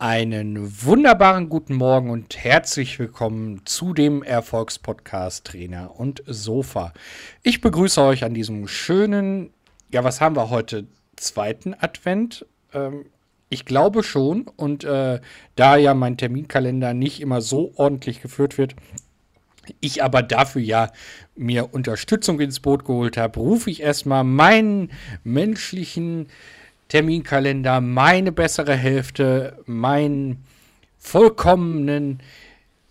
Einen wunderbaren guten Morgen und herzlich willkommen zu dem Erfolgspodcast Trainer und Sofa. Ich begrüße euch an diesem schönen, ja, was haben wir heute? Zweiten Advent? Ähm, ich glaube schon. Und äh, da ja mein Terminkalender nicht immer so ordentlich geführt wird, ich aber dafür ja mir Unterstützung ins Boot geholt habe, rufe ich erstmal meinen menschlichen Terminkalender, meine bessere Hälfte, meinen vollkommenen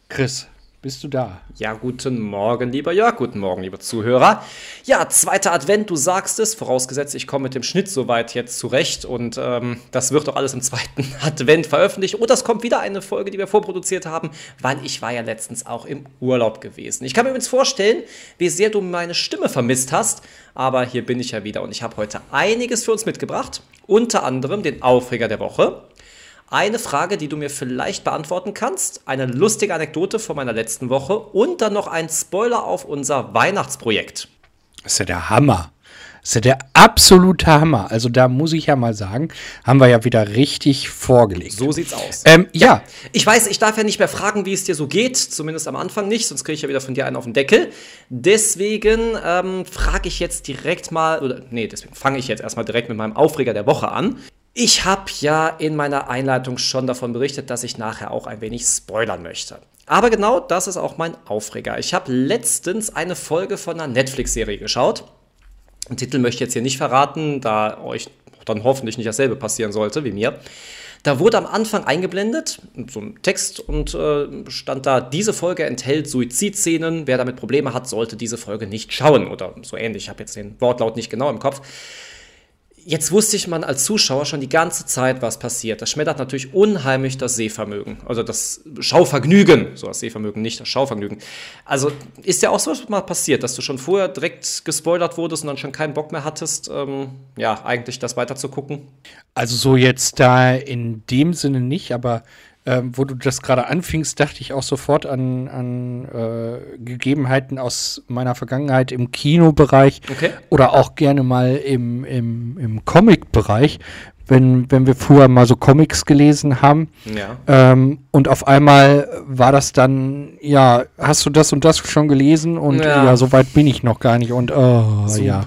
Chris. Bist du da? Ja, guten Morgen, lieber Jörg. Guten Morgen, liebe Zuhörer. Ja, zweiter Advent, du sagst es. Vorausgesetzt, ich komme mit dem Schnitt soweit jetzt zurecht. Und ähm, das wird doch alles im zweiten Advent veröffentlicht. Und das kommt wieder eine Folge, die wir vorproduziert haben, weil ich war ja letztens auch im Urlaub gewesen. Ich kann mir übrigens vorstellen, wie sehr du meine Stimme vermisst hast. Aber hier bin ich ja wieder und ich habe heute einiges für uns mitgebracht. Unter anderem den Aufreger der Woche eine Frage, die du mir vielleicht beantworten kannst, eine lustige Anekdote von meiner letzten Woche und dann noch ein Spoiler auf unser Weihnachtsprojekt. Das ist ja der Hammer. Das ist ja der absolute Hammer. Also da muss ich ja mal sagen, haben wir ja wieder richtig vorgelegt. So sieht's aus. Ähm, ja. ja. Ich weiß, ich darf ja nicht mehr fragen, wie es dir so geht, zumindest am Anfang nicht, sonst kriege ich ja wieder von dir einen auf den Deckel. Deswegen ähm, frage ich jetzt direkt mal, oder nee, deswegen fange ich jetzt erstmal direkt mit meinem Aufreger der Woche an. Ich habe ja in meiner Einleitung schon davon berichtet, dass ich nachher auch ein wenig spoilern möchte. Aber genau das ist auch mein Aufreger. Ich habe letztens eine Folge von einer Netflix-Serie geschaut. Den Titel möchte ich jetzt hier nicht verraten, da euch dann hoffentlich nicht dasselbe passieren sollte wie mir. Da wurde am Anfang eingeblendet, so ein Text und äh, stand da, diese Folge enthält Suizidszenen. Wer damit Probleme hat, sollte diese Folge nicht schauen oder so ähnlich. Ich habe jetzt den Wortlaut nicht genau im Kopf. Jetzt wusste ich man als Zuschauer schon die ganze Zeit, was passiert. Das schmettert natürlich unheimlich das Sehvermögen. Also das Schauvergnügen. So das Sehvermögen, nicht das Schauvergnügen. Also ist ja auch so was mal passiert, dass du schon vorher direkt gespoilert wurdest und dann schon keinen Bock mehr hattest, ähm, ja, eigentlich das weiter zu gucken? Also so jetzt da in dem Sinne nicht, aber ähm, wo du das gerade anfingst, dachte ich auch sofort an, an äh, Gegebenheiten aus meiner Vergangenheit im Kinobereich okay. oder auch gerne mal im, im, im Comic-Bereich, wenn, wenn wir früher mal so Comics gelesen haben. Ja. Ähm, und auf einmal war das dann, ja, hast du das und das schon gelesen? Und ja, ja so weit bin ich noch gar nicht. Und oh, Super. ja.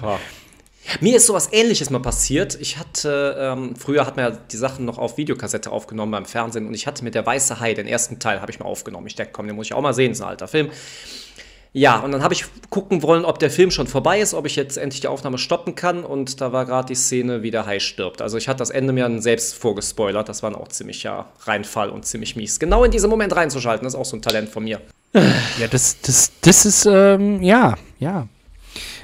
Mir ist sowas ähnliches mal passiert. Ich hatte, ähm, früher hat man ja die Sachen noch auf Videokassette aufgenommen beim Fernsehen und ich hatte mit der Weiße Hai, den ersten Teil, habe ich mal aufgenommen. Ich dachte, komm, den muss ich auch mal sehen, das ist ein alter Film. Ja, und dann habe ich gucken wollen, ob der Film schon vorbei ist, ob ich jetzt endlich die Aufnahme stoppen kann. Und da war gerade die Szene, wie der Hai stirbt. Also ich hatte das Ende mir dann selbst vorgespoilert. Das war auch ziemlich Reinfall und ziemlich mies. Genau in diesem Moment reinzuschalten, ist auch so ein Talent von mir. Ja, das, das, das ist, ähm, ja, ja.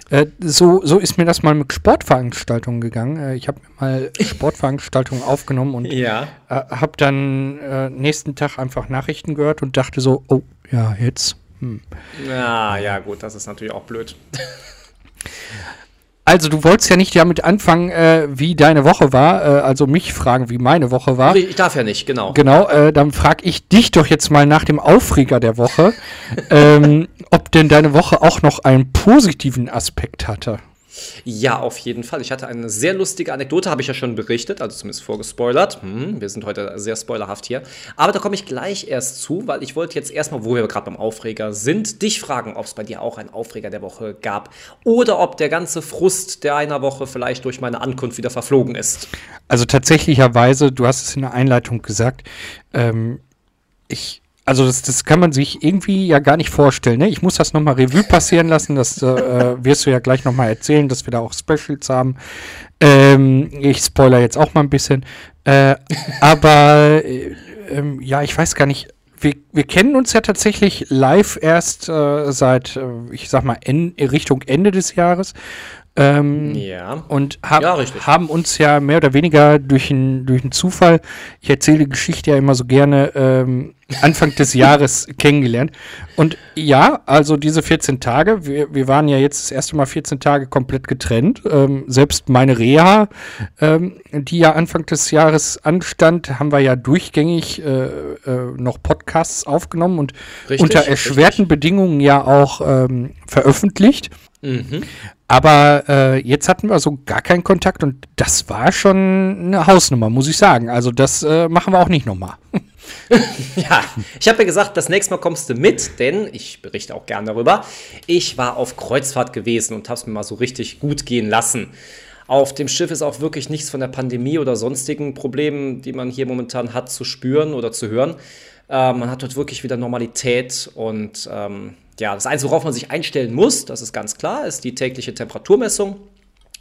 Äh, so, so ist mir das mal mit Sportveranstaltungen gegangen. Äh, ich habe mir mal Sportveranstaltungen aufgenommen und ja. äh, habe dann äh, nächsten Tag einfach Nachrichten gehört und dachte so, oh, ja, jetzt. Hm. Ja, ja, gut, das ist natürlich auch blöd. Also du wolltest ja nicht damit anfangen, äh, wie deine Woche war, äh, also mich fragen, wie meine Woche war. Ich darf ja nicht, genau. Genau, äh, dann frage ich dich doch jetzt mal nach dem Aufreger der Woche, ähm, ob denn deine Woche auch noch einen positiven Aspekt hatte. Ja, auf jeden Fall. Ich hatte eine sehr lustige Anekdote, habe ich ja schon berichtet, also zumindest vorgespoilert. Hm, wir sind heute sehr spoilerhaft hier. Aber da komme ich gleich erst zu, weil ich wollte jetzt erstmal, wo wir gerade beim Aufreger sind, dich fragen, ob es bei dir auch einen Aufreger der Woche gab oder ob der ganze Frust der einer Woche vielleicht durch meine Ankunft wieder verflogen ist. Also tatsächlicherweise, du hast es in der Einleitung gesagt, ähm, ich also das, das kann man sich irgendwie ja gar nicht vorstellen. Ne? Ich muss das nochmal Revue passieren lassen. Das äh, wirst du ja gleich nochmal erzählen, dass wir da auch Specials haben. Ähm, ich spoiler jetzt auch mal ein bisschen. Äh, aber äh, ähm, ja, ich weiß gar nicht. Wir, wir kennen uns ja tatsächlich live erst äh, seit, äh, ich sag mal, en Richtung Ende des Jahres. Ähm, ja. Und hab, ja, haben uns ja mehr oder weniger durch einen durch Zufall, ich erzähle die Geschichte ja immer so gerne, ähm, Anfang des Jahres kennengelernt. Und ja, also diese 14 Tage, wir, wir waren ja jetzt das erste Mal 14 Tage komplett getrennt. Ähm, selbst meine Reha, ähm, die ja Anfang des Jahres anstand, haben wir ja durchgängig äh, äh, noch Podcasts aufgenommen und richtig, unter erschwerten richtig. Bedingungen ja auch ähm, veröffentlicht. Mhm. Aber äh, jetzt hatten wir so gar keinen Kontakt und das war schon eine Hausnummer, muss ich sagen. Also das äh, machen wir auch nicht nochmal. ja, ich habe ja gesagt, das nächste Mal kommst du mit, denn ich berichte auch gern darüber. Ich war auf Kreuzfahrt gewesen und habe es mir mal so richtig gut gehen lassen. Auf dem Schiff ist auch wirklich nichts von der Pandemie oder sonstigen Problemen, die man hier momentan hat, zu spüren oder zu hören. Äh, man hat dort wirklich wieder Normalität und ähm, ja, das Einzige, worauf man sich einstellen muss, das ist ganz klar, ist die tägliche Temperaturmessung.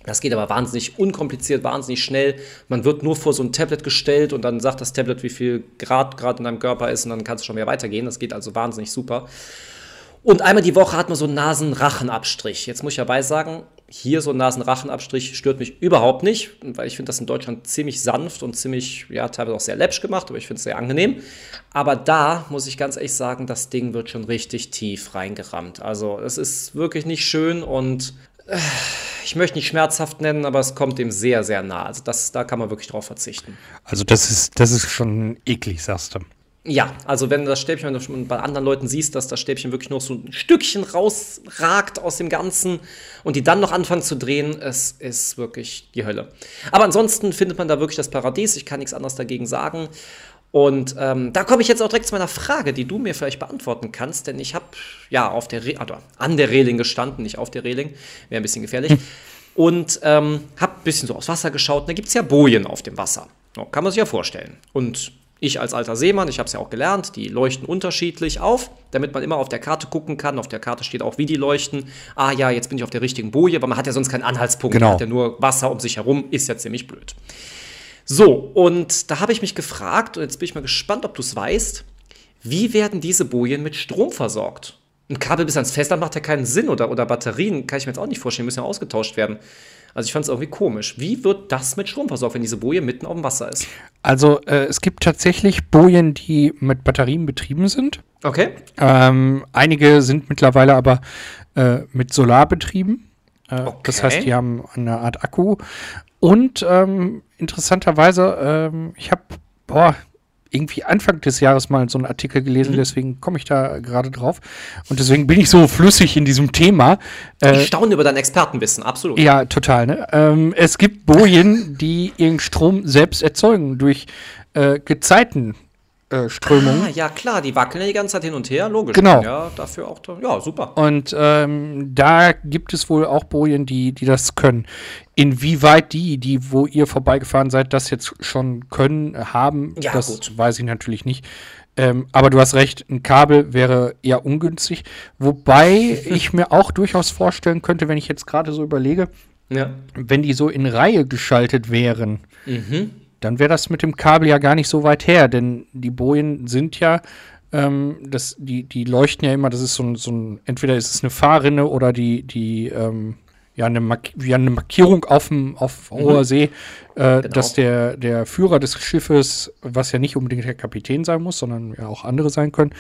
Das geht aber wahnsinnig unkompliziert, wahnsinnig schnell. Man wird nur vor so ein Tablet gestellt und dann sagt das Tablet, wie viel Grad gerade in deinem Körper ist und dann kannst du schon wieder weitergehen. Das geht also wahnsinnig super. Und einmal die Woche hat man so einen Nasenrachenabstrich. Jetzt muss ich dabei sagen, hier so ein Nasenrachenabstrich stört mich überhaupt nicht, weil ich finde das in Deutschland ziemlich sanft und ziemlich, ja, teilweise auch sehr läppsch gemacht, aber ich finde es sehr angenehm. Aber da muss ich ganz ehrlich sagen, das Ding wird schon richtig tief reingerammt. Also es ist wirklich nicht schön und äh, ich möchte nicht schmerzhaft nennen, aber es kommt dem sehr, sehr nah. Also das, da kann man wirklich drauf verzichten. Also das ist, das ist schon eklig, sagst du. Ja, also wenn das Stäbchen, wenn du bei anderen Leuten siehst, dass das Stäbchen wirklich noch so ein Stückchen rausragt aus dem Ganzen und die dann noch anfangen zu drehen, es ist wirklich die Hölle. Aber ansonsten findet man da wirklich das Paradies. Ich kann nichts anderes dagegen sagen. Und ähm, da komme ich jetzt auch direkt zu meiner Frage, die du mir vielleicht beantworten kannst, denn ich habe ja auf der Re also an der Reling gestanden, nicht auf der Reling, wäre ein bisschen gefährlich. Und ähm, habe ein bisschen so aufs Wasser geschaut. Und da gibt es ja Bojen auf dem Wasser. So, kann man sich ja vorstellen. Und ich als alter Seemann, ich habe es ja auch gelernt, die leuchten unterschiedlich auf, damit man immer auf der Karte gucken kann. Auf der Karte steht auch, wie die leuchten. Ah ja, jetzt bin ich auf der richtigen Boje, weil man hat ja sonst keinen Anhaltspunkt. Genau. Man hat ja nur Wasser um sich herum, ist ja ziemlich blöd. So, und da habe ich mich gefragt, und jetzt bin ich mal gespannt, ob du es weißt, wie werden diese Bojen mit Strom versorgt? Ein Kabel bis ans Festland macht ja keinen Sinn oder, oder Batterien, kann ich mir jetzt auch nicht vorstellen, müssen ja ausgetauscht werden. Also ich fand es irgendwie komisch. Wie wird das mit Strom versorgt, wenn diese Boje mitten auf dem Wasser ist? Also äh, es gibt tatsächlich Bojen, die mit Batterien betrieben sind. Okay. Ähm, einige sind mittlerweile aber äh, mit Solar betrieben. Äh, Okay. Das heißt, die haben eine Art Akku. Und ähm, interessanterweise, ähm, ich habe, boah, irgendwie Anfang des Jahres mal so einen Artikel gelesen, Mhm. deswegen komme ich da gerade drauf. Und deswegen bin ich so flüssig in diesem Thema. Äh, Ich staune über dein Expertenwissen, absolut. ja, total. Ne? Ähm, es gibt Bojen, die ihren Strom selbst erzeugen durch äh, Gezeitenströmungen. Äh, Strömungen. Ah, ja klar, die wackeln ja die ganze Zeit hin und her, logisch. Genau. Ja, dafür auch, da- ja, super. Und ähm, da gibt es wohl auch Bojen, die, die das können. Inwieweit die, die, wo ihr vorbeigefahren seid, das jetzt schon können, haben, Ja, das gut. weiß ich natürlich nicht. Ähm, aber du hast recht, ein Kabel wäre eher ungünstig. Wobei ich mir auch durchaus vorstellen könnte, wenn ich jetzt gerade so überlege, Ja. wenn die so in Reihe geschaltet wären, Mhm. Dann wäre das mit dem Kabel ja gar nicht so weit her, denn die Bojen sind ja, ähm, das, die, die leuchten ja immer, das ist so ein, so ein entweder ist es eine Fahrrinne oder die, die, ähm, ja, eine, Mark wie eine Markierung auf, dem, auf hoher See, äh, Genau. dass der, der Führer des Schiffes, was ja nicht unbedingt der Kapitän sein muss, sondern ja auch andere sein können,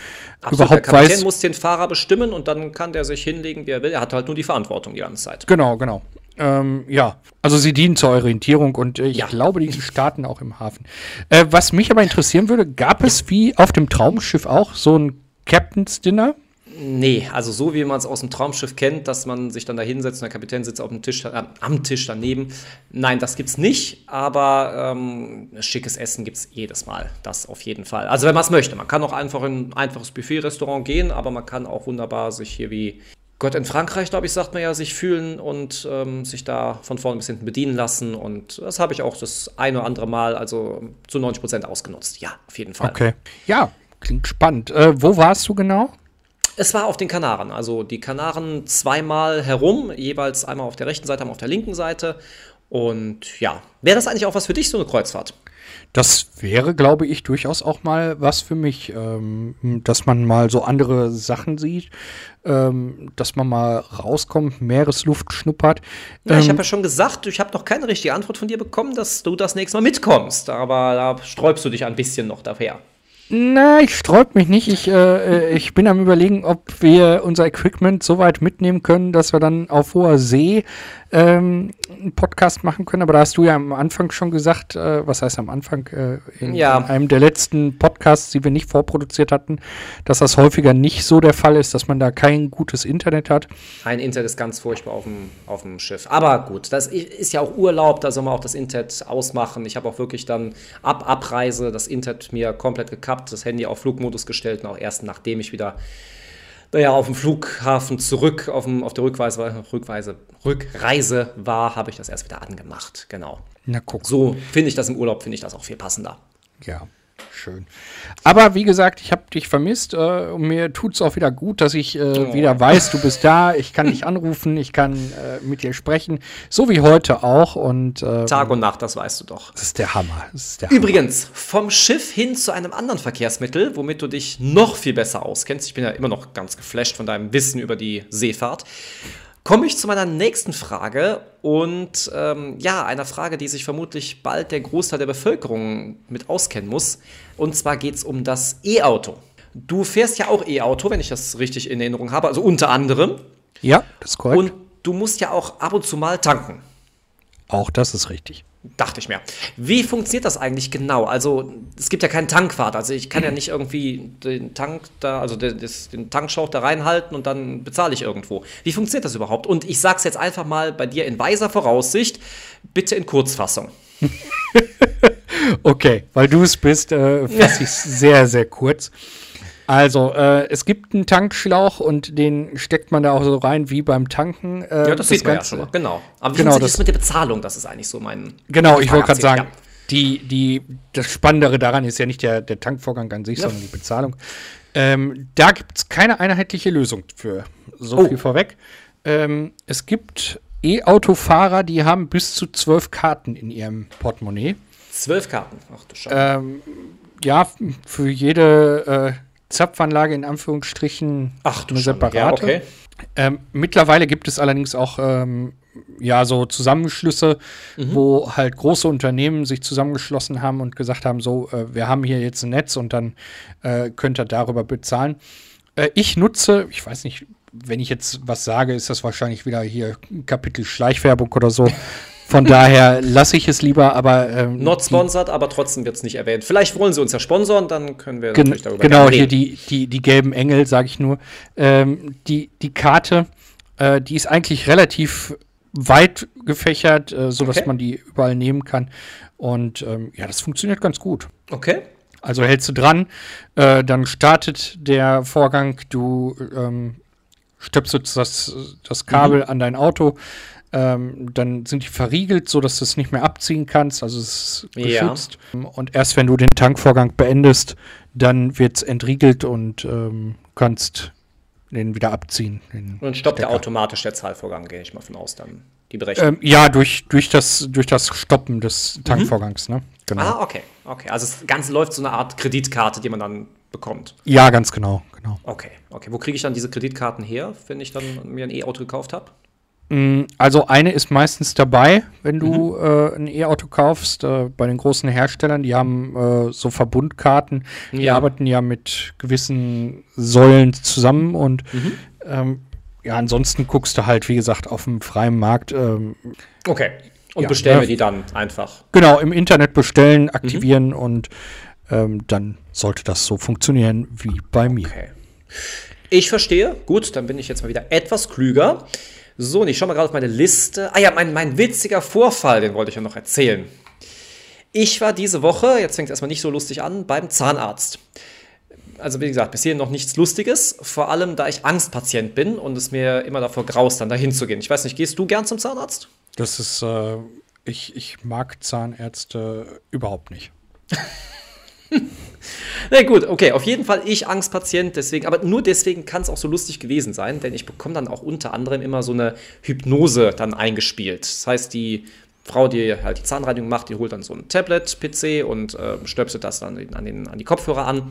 Absolut, der überhaupt Kapitän weiß. muss den Fahrer bestimmen und dann kann der sich hinlegen, wie er will. Er hat halt nur die Verantwortung die ganze Zeit. Genau, genau. Ähm, ja, also sie dienen zur Orientierung und äh, ich Ja. glaube, die starten auch im Hafen. Äh, was mich aber interessieren würde, gab es wie auf dem Traumschiff auch so ein Captain's Dinner? Nee, also so wie man es aus dem Traumschiff kennt, dass man sich dann da hinsetzt und der Kapitän sitzt auf dem Tisch, äh, am Tisch daneben. Nein, das gibt's nicht, aber ähm, schickes Essen gibt's jedes Mal. Das auf jeden Fall. Also wenn man es möchte. Man kann auch einfach in ein einfaches Buffet-Restaurant gehen, aber man kann auch wunderbar sich hier wie Gott in Frankreich, glaube ich, sagt man ja, sich fühlen und ähm, sich da von vorne bis hinten bedienen lassen. Und das habe ich auch das ein oder andere Mal, also zu 90 Prozent ausgenutzt. Ja, auf jeden Fall. Okay. Ja, klingt spannend. Äh, wo warst du genau? Es war auf den Kanaren. Also die Kanaren zweimal herum, jeweils einmal auf der rechten Seite, einmal auf der linken Seite. Und ja, wäre das eigentlich auch was für dich, so eine Kreuzfahrt? Das wäre, glaube ich, durchaus auch mal was für mich, ähm, dass man mal so andere Sachen sieht, ähm, dass man mal rauskommt, Meeresluft schnuppert. Ja, ich Ähm, habe ja schon gesagt, ich habe noch keine richtige Antwort von dir bekommen, dass du das nächste Mal mitkommst. Aber da sträubst du dich ein bisschen noch daher. Na, ich sträub mich nicht. Ich, äh, ich bin am überlegen, ob wir unser Equipment so weit mitnehmen können, dass wir dann auf hoher See ähm, einen Podcast machen können. Aber da hast du ja am Anfang schon gesagt, äh, was heißt am Anfang, äh, in, Ja. in einem der letzten Podcasts, die wir nicht vorproduziert hatten, dass das häufiger nicht so der Fall ist, dass man da kein gutes Internet hat. Ein Internet ist ganz furchtbar auf dem, auf dem Schiff. Aber gut, das ist ja auch Urlaub, da soll man auch das Internet ausmachen. Ich habe auch wirklich dann ab Abreise das Internet mir komplett gekappt, das Handy auf Flugmodus gestellt und auch erst nachdem ich wieder naja, auf dem Flughafen zurück auf, dem, auf der Rückweise, Rückweise, Rückreise war, habe ich das erst wieder angemacht. Genau. Na guck. So finde ich das im Urlaub, finde ich das auch viel passender. Ja, schön. Aber wie gesagt, ich habe dich vermisst äh, und mir tut es auch wieder gut, dass ich äh, wieder weiß, du bist da. Ich kann dich anrufen, ich kann äh, mit dir sprechen, so wie heute auch. Und äh, Tag und Nacht, das weißt du doch. das ist der Hammer. Das ist der Hammer. Übrigens, vom Schiff hin zu einem anderen Verkehrsmittel, womit du dich noch viel besser auskennst. Ich bin ja immer noch ganz geflasht von deinem Wissen über die Seefahrt. Komme ich zu meiner nächsten Frage und ähm, ja, einer Frage, die sich vermutlich bald der Großteil der Bevölkerung mit auskennen muss. Und zwar geht es um das E-Auto. Du fährst ja auch E-Auto, wenn ich das richtig in Erinnerung habe, also unter anderem. Ja, das ist korrekt. Und du musst ja auch ab und zu mal tanken. Auch das ist richtig. Dachte ich mir. Wie funktioniert das eigentlich genau? Also, es gibt ja keinen Tankwart. Also, ich kann ja nicht irgendwie den Tank da, also den, den Tankschlauch da reinhalten und dann bezahle ich irgendwo. Wie funktioniert das überhaupt? Und ich sag's jetzt einfach mal bei dir in weiser Voraussicht, bitte in Kurzfassung. Okay, weil du es bist, äh, fasse ich sehr, sehr kurz. Also, äh, es gibt einen Tankschlauch und den steckt man da auch so rein wie beim Tanken. Äh, Ja, das, sieht man ja schon mal. Genau. Aber wie Genau, das- das mit der Bezahlung? Das ist eigentlich so mein. Genau, ich wollte gerade sagen, die, die, das Spannendere daran ist ja nicht der, der Tankvorgang an sich, Ja. sondern die Bezahlung. Ähm, da gibt es keine einheitliche Lösung für. So Oh. viel vorweg. Ähm, es gibt E-Auto-Fahrer, die haben bis zu zwölf Karten in ihrem Portemonnaie. Zwölf Karten. Ach du Scheiße. Ähm, ja, für jede äh, Zapfanlage in Anführungsstrichen Ach du eine separate. Ja, okay. Ähm, mittlerweile gibt es allerdings auch ähm, ja so Zusammenschlüsse, wo halt große Unternehmen sich zusammengeschlossen haben und gesagt haben, so, äh, wir haben hier jetzt ein Netz und dann äh, könnt ihr darüber bezahlen. Äh, ich nutze, ich weiß nicht, wenn ich jetzt was sage, ist das wahrscheinlich wieder hier ein Kapitel Schleichwerbung oder so. Von daher lasse ich es lieber, aber ähm, Not sponsored, aber trotzdem wird es nicht erwähnt. Vielleicht wollen sie uns ja sponsoren, dann können wir Gen natürlich darüber genau, gerne hier reden. die, die, die gelben Engel, sage ich nur. Ähm, die, die Karte, äh, die ist eigentlich relativ weit gefächert, äh, sodass Okay. man die überall nehmen kann. Und ähm, ja, das funktioniert ganz gut. Okay. Also hältst du dran, äh, dann startet der Vorgang, du ähm, stöpselst das, das Kabel an dein Auto, ähm, dann sind die verriegelt, sodass du es nicht mehr abziehen kannst, also es ist Ja. geschützt. Und erst wenn du den Tankvorgang beendest, dann wird es entriegelt und ähm, kannst den wieder abziehen. den Und stoppt der Stecker. automatisch der Zahlvorgang, gehe ich mal von aus, dann die Berechnung. Ähm, ja, durch, durch, das, durch das Stoppen des Tankvorgangs, ne? Genau. Ah, okay, okay. Also das Ganze läuft so eine Art Kreditkarte, die man dann bekommt. Ja, ganz genau, genau. Okay, okay. Wo kriege ich dann diese Kreditkarten her, wenn ich dann mir ein E-Auto gekauft habe? Also eine ist meistens dabei, wenn du Mhm. äh, ein E-Auto kaufst. Äh, bei den großen Herstellern, die haben äh, so Verbundkarten, die Ja. arbeiten ja mit gewissen Säulen zusammen und Mhm. ähm, ja, ansonsten guckst du halt, wie gesagt, auf dem freien Markt. Ähm, Okay. Und Ja, bestellen ja. wir die dann einfach. genau, im Internet Mhm. bestellen, aktivieren und ähm, dann sollte das so funktionieren wie bei mir. Okay. Ich verstehe. Gut, dann bin ich jetzt mal wieder etwas klüger. So, und ich schaue mal gerade auf meine Liste. Ah ja, mein, mein witziger Vorfall, den wollte ich ja noch erzählen. Ich war diese Woche, jetzt fängt es erstmal nicht so lustig an, beim Zahnarzt. Also wie gesagt, bis hierhin noch nichts Lustiges, vor allem da ich Angstpatient bin und es mir immer davor graust, dann dahin zu gehen. Ich weiß nicht, gehst du gern zum Zahnarzt? Das ist, äh, ich, ich mag Zahnärzte überhaupt nicht. Na gut, okay, auf jeden Fall ich Angstpatient, deswegen, aber nur deswegen kann es auch so lustig gewesen sein, denn ich bekomme dann auch unter anderem immer so eine Hypnose dann eingespielt. Das heißt, die Frau, die halt die Zahnreinigung macht, die holt dann so ein Tablet, PC und äh, stöpselt das dann an, den, an die Kopfhörer an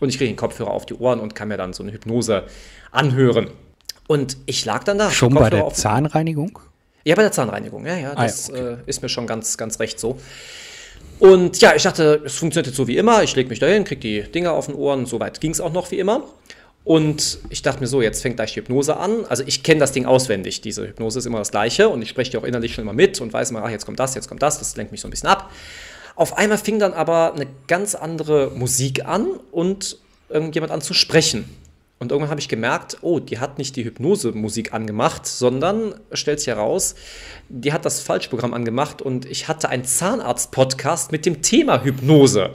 und ich kriege den Kopfhörer auf die Ohren und kann mir dann so eine Hypnose anhören. Und ich lag dann da. Schon bei der Zahnreinigung? ja, bei der Zahnreinigung, ja, ja, Ah ja, das okay. äh, ist mir schon ganz, ganz recht so. Und ja, ich dachte, es funktioniert jetzt so wie immer. Ich lege mich dahin, kriege die Dinger auf den Ohren. Soweit ging es auch noch wie immer. Und ich dachte mir so, jetzt fängt gleich die Hypnose an. Also ich kenne das Ding auswendig. Diese Hypnose ist immer das gleiche und ich spreche die auch innerlich schon immer mit und weiß immer, ach, jetzt kommt das, jetzt kommt das. Das lenkt mich so ein bisschen ab. Auf einmal fing dann aber eine ganz andere Musik an und irgendjemand an zu sprechen. Und irgendwann habe ich gemerkt, oh, die hat nicht die Hypnose-Musik angemacht, sondern, stellt sich heraus, die hat das Falschprogramm angemacht und ich hatte einen Zahnarzt-Podcast mit dem Thema Hypnose,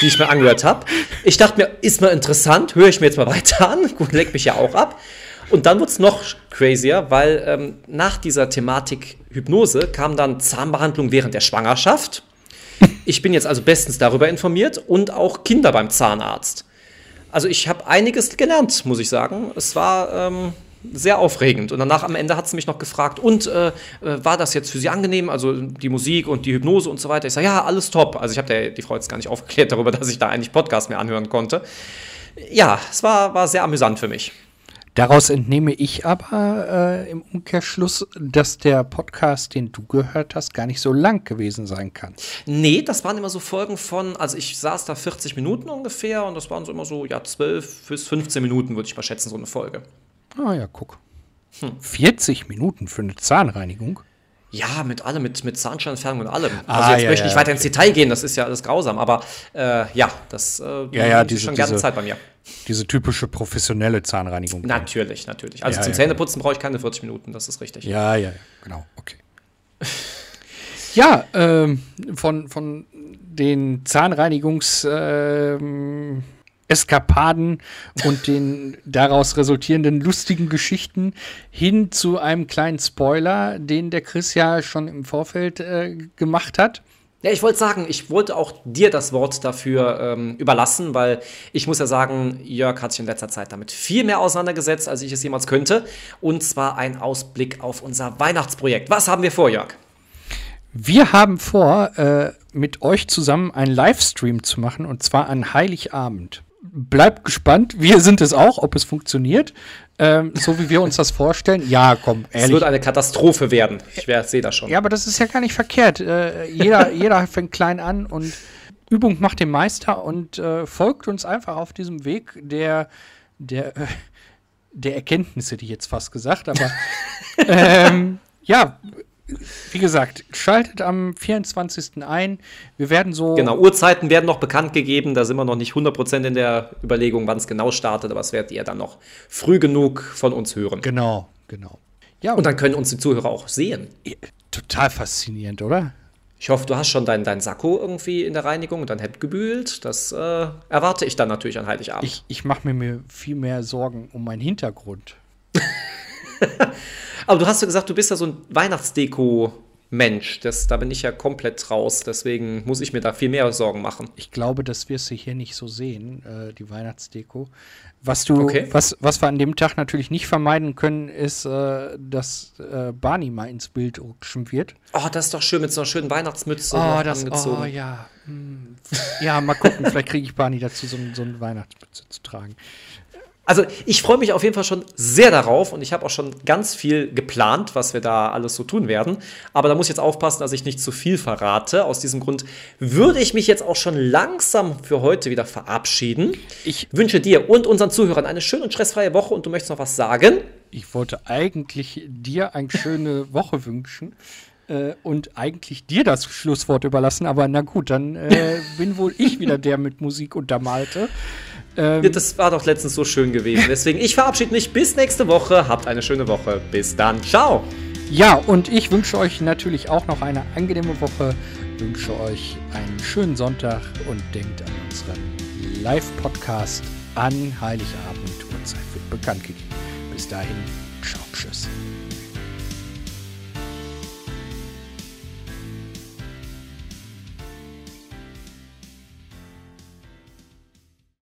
die ich mir angehört habe. Ich dachte mir, ist mal interessant, höre ich mir jetzt mal weiter an. Gut, leckt mich ja auch ab. Und dann wurde es noch crazier, weil ähm, nach dieser Thematik Hypnose kam dann Zahnbehandlung während der Schwangerschaft. Ich bin jetzt also bestens darüber informiert und auch Kinder beim Zahnarzt. Also ich habe einiges gelernt, muss ich sagen. Es war ähm, sehr aufregend. Und danach am Ende hat sie mich noch gefragt, und äh, äh, war das jetzt für Sie angenehm? Also die Musik und die Hypnose und so weiter. Ich sage, ja, alles top. Also ich habe die Frau jetzt gar nicht aufgeklärt darüber, dass ich da eigentlich Podcast mehr anhören konnte. Ja, es war, war sehr amüsant für mich. Daraus entnehme ich aber äh, im Umkehrschluss, dass der Podcast, den du gehört hast, gar nicht so lang gewesen sein kann. Nee, das waren immer so Folgen von, also ich saß da 40 Minuten ungefähr und das waren so immer so, ja, 12 bis 15 Minuten, würde ich mal schätzen, so eine Folge. Ah ja, guck. Hm. 40 Minuten für eine Zahnreinigung? Ja, mit allem, mit, mit Zahnsteinentfernung und allem. Ah, also jetzt ja, möchte ich nicht ja, weiter ins Detail gehen, das ist ja alles grausam, aber äh, ja, das äh, ja, ja, diese, schon gerne Zeit bei mir. Diese typische professionelle Zahnreinigung. Natürlich, natürlich. Also ja, zum Zähneputzen brauche ich keine 40 Minuten, das ist richtig. Ja, ja, genau, okay. ja, ähm, von, von den Zahnreinigungs... Ähm, Eskapaden und den daraus resultierenden lustigen Geschichten hin zu einem kleinen Spoiler, den der Chris ja schon im Vorfeld äh, gemacht hat. Ja, ich wollte sagen, ich wollte auch dir das Wort dafür ähm, überlassen, weil ich muss ja sagen, Jörg hat sich in letzter Zeit damit viel mehr auseinandergesetzt, als ich es jemals könnte. Und zwar ein Ausblick auf unser Weihnachtsprojekt. Was haben wir vor, Jörg? Wir haben vor, äh, mit euch zusammen einen Livestream zu machen, und zwar an Heiligabend bleibt gespannt. Wir sind es auch, ob es funktioniert. Ähm, so wie wir uns das vorstellen. Ja, komm, ehrlich. Es wird eine Katastrophe werden. Ich sehe das schon. Ja, aber das ist ja gar nicht verkehrt. Äh, jeder, jeder fängt klein an und Übung macht den Meister und äh, folgt uns einfach auf diesem Weg der, der, äh, der Erkenntnisse, die ich jetzt fast gesagt, aber ähm, ja, wie gesagt, schaltet am 24. ein. Wir werden so. Genau, Uhrzeiten werden noch bekannt gegeben. Da sind wir noch nicht 100% in der Überlegung, wann es genau startet, aber es werdet ihr dann noch früh genug von uns hören. Genau, genau. Ja, und dann können uns die Zuhörer auch sehen. Total faszinierend, oder? Ich hoffe, du hast schon dein, dein Sakko irgendwie in der Reinigung und dein Hemd gebühlt. Das äh, erwarte ich dann natürlich an Heiligabend. Ich, ich mache mir viel mehr Sorgen um meinen Hintergrund. Aber du hast ja gesagt, du bist ja so ein Weihnachtsdeko. Mensch, das, da bin ich ja komplett raus. Deswegen muss ich mir da viel mehr Sorgen machen. Ich glaube, das wirst du hier nicht so sehen, äh, die Weihnachtsdeko. Was du, okay. was, was wir an dem Tag natürlich nicht vermeiden können, ist, äh, dass äh, Barney mal ins Bild rutschen wird. Oh, das ist doch schön mit so einer schönen Weihnachtsmütze oh, das, angezogen. Oh, ja. Hm. Ja, mal gucken, vielleicht kriege ich Barney dazu, so, so eine Weihnachtsmütze zu tragen. Also ich freue mich auf jeden Fall schon sehr darauf und ich habe auch schon ganz viel geplant, was wir da alles so tun werden. Aber da muss ich jetzt aufpassen, dass ich nicht zu viel verrate. Aus diesem Grund würde ich mich jetzt auch schon langsam für heute wieder verabschieden. Ich wünsche dir und unseren Zuhörern eine schöne und stressfreie Woche und du möchtest noch was sagen? Ich wollte eigentlich dir eine schöne Woche wünschen äh, und eigentlich dir das Schlusswort überlassen, aber na gut, dann äh, bin wohl ich wieder der mit Musik untermalte. Ähm, ja, das war doch letztens so schön gewesen. Deswegen, ich verabschiede mich bis nächste Woche. Habt eine schöne Woche. Bis dann. Ciao. Ja, und ich wünsche euch natürlich auch noch eine angenehme Woche. Wünsche euch einen schönen Sonntag und denkt an unseren Live-Podcast an Heiligabend. Uhrzeit wird bekannt gegeben. Bis dahin, ciao, tschüss.